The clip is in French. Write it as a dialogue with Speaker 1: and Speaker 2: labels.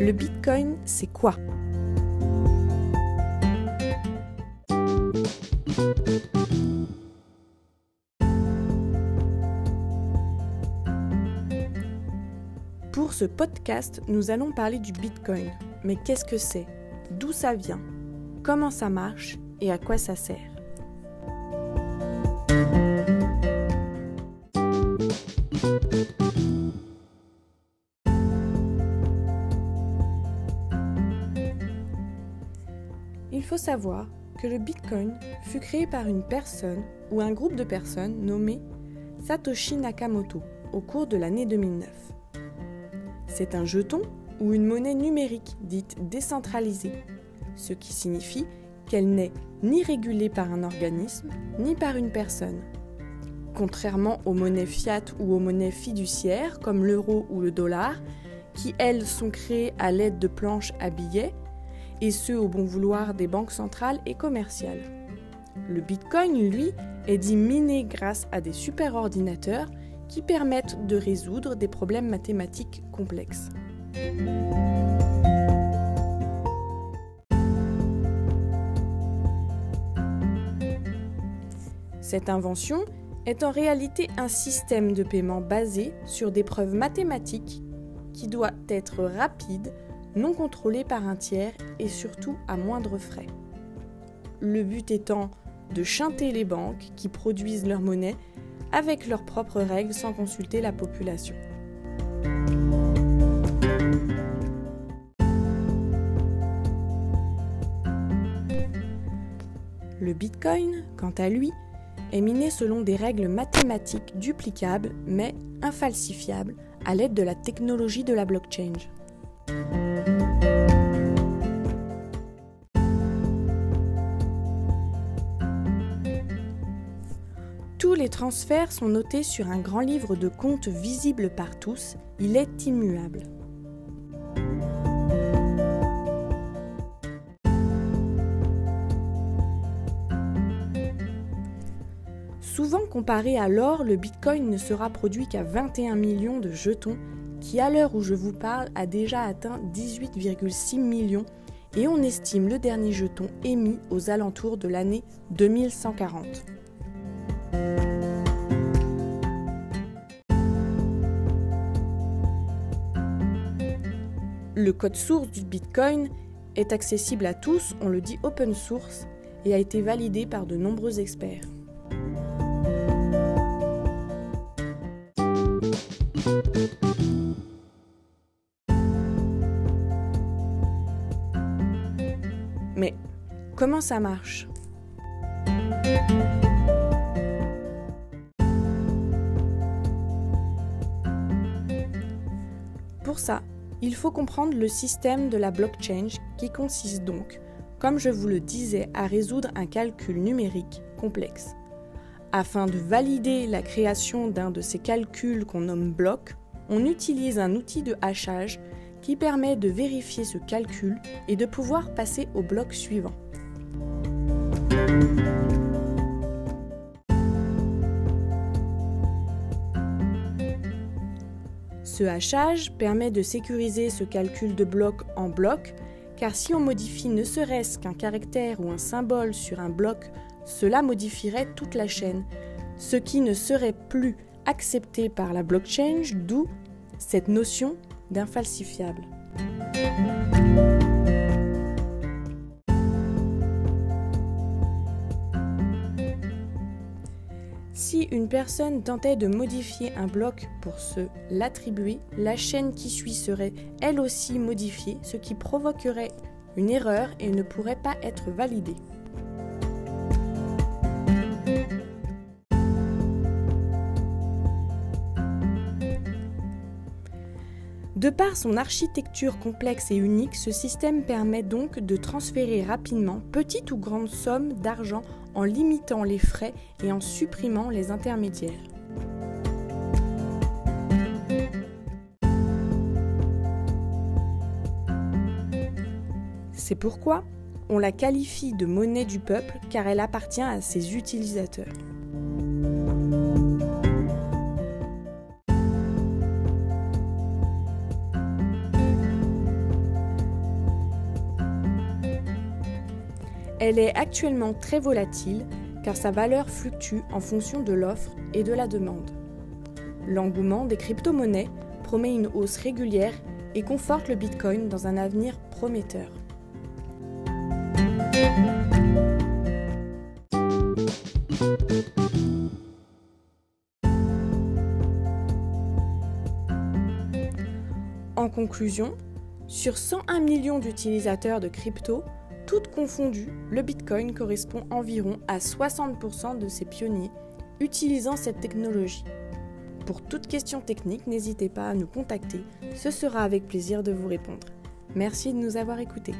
Speaker 1: Le Bitcoin, c'est quoi? Pour ce podcast, nous allons parler du Bitcoin. Mais qu'est-ce que c'est? D'où ça vient? Comment ça marche? Et à quoi ça sert? Il faut savoir que le Bitcoin fut créé par une personne ou un groupe de personnes nommé Satoshi Nakamoto au cours de l'année 2009. C'est un jeton ou une monnaie numérique dite décentralisée, ce qui signifie qu'elle n'est ni régulée par un organisme ni par une personne. Contrairement aux monnaies fiat ou aux monnaies fiduciaires comme l'euro ou le dollar, qui elles sont créées à l'aide de planches à billets, et ce au bon vouloir des banques centrales et commerciales. Le Bitcoin, lui, est dit miné grâce à des superordinateurs qui permettent de résoudre des problèmes mathématiques complexes. Cette invention est en réalité un système de paiement basé sur des preuves mathématiques qui doit être rapide, non contrôlé par un tiers et surtout à moindre frais. Le but étant de chanter les banques qui produisent leur monnaie avec leurs propres règles sans consulter la population. Le Bitcoin, quant à lui, est miné selon des règles mathématiques duplicables mais infalsifiables à l'aide de la technologie de la blockchain. Les transferts sont notés sur un grand livre de compte visible par tous, il est immuable. Souvent comparé à l'or, le Bitcoin ne sera produit qu'à 21 millions de jetons, qui à l'heure où je vous parle a déjà atteint 18,6 millions, et on estime le dernier jeton émis aux alentours de l'année 2140. Le code source du Bitcoin est accessible à tous, on le dit open source, et a été validé par de nombreux experts. Mais comment ça marche? Pour ça, il faut comprendre le système de la blockchain qui consiste donc, comme je vous le disais, à résoudre un calcul numérique complexe. Afin de valider la création d'un de ces calculs qu'on nomme bloc, on utilise un outil de hachage qui permet de vérifier ce calcul et de pouvoir passer au bloc suivant. Ce hachage permet de sécuriser ce calcul de bloc en bloc, car si on modifie ne serait-ce qu'un caractère ou un symbole sur un bloc, cela modifierait toute la chaîne, ce qui ne serait plus accepté par la blockchain, d'où cette notion d'infalsifiable. Une personne tentait de modifier un bloc pour se l'attribuer, la chaîne qui suit serait elle aussi modifiée, ce qui provoquerait une erreur et ne pourrait pas être validée. De par son architecture complexe et unique, ce système permet donc de transférer rapidement petite ou grande somme d'argent en limitant les frais et en supprimant les intermédiaires. C'est pourquoi on la qualifie de monnaie du peuple car elle appartient à ses utilisateurs. Elle est actuellement très volatile car sa valeur fluctue en fonction de l'offre et de la demande. L'engouement des crypto-monnaies promet une hausse régulière et conforte le Bitcoin dans un avenir prometteur. En conclusion, sur 101 millions d'utilisateurs de crypto, toutes confondues, le Bitcoin correspond environ à 60% de ces pionniers utilisant cette technologie. Pour toute question technique, n'hésitez pas à nous contacter, ce sera avec plaisir de vous répondre. Merci de nous avoir écoutés.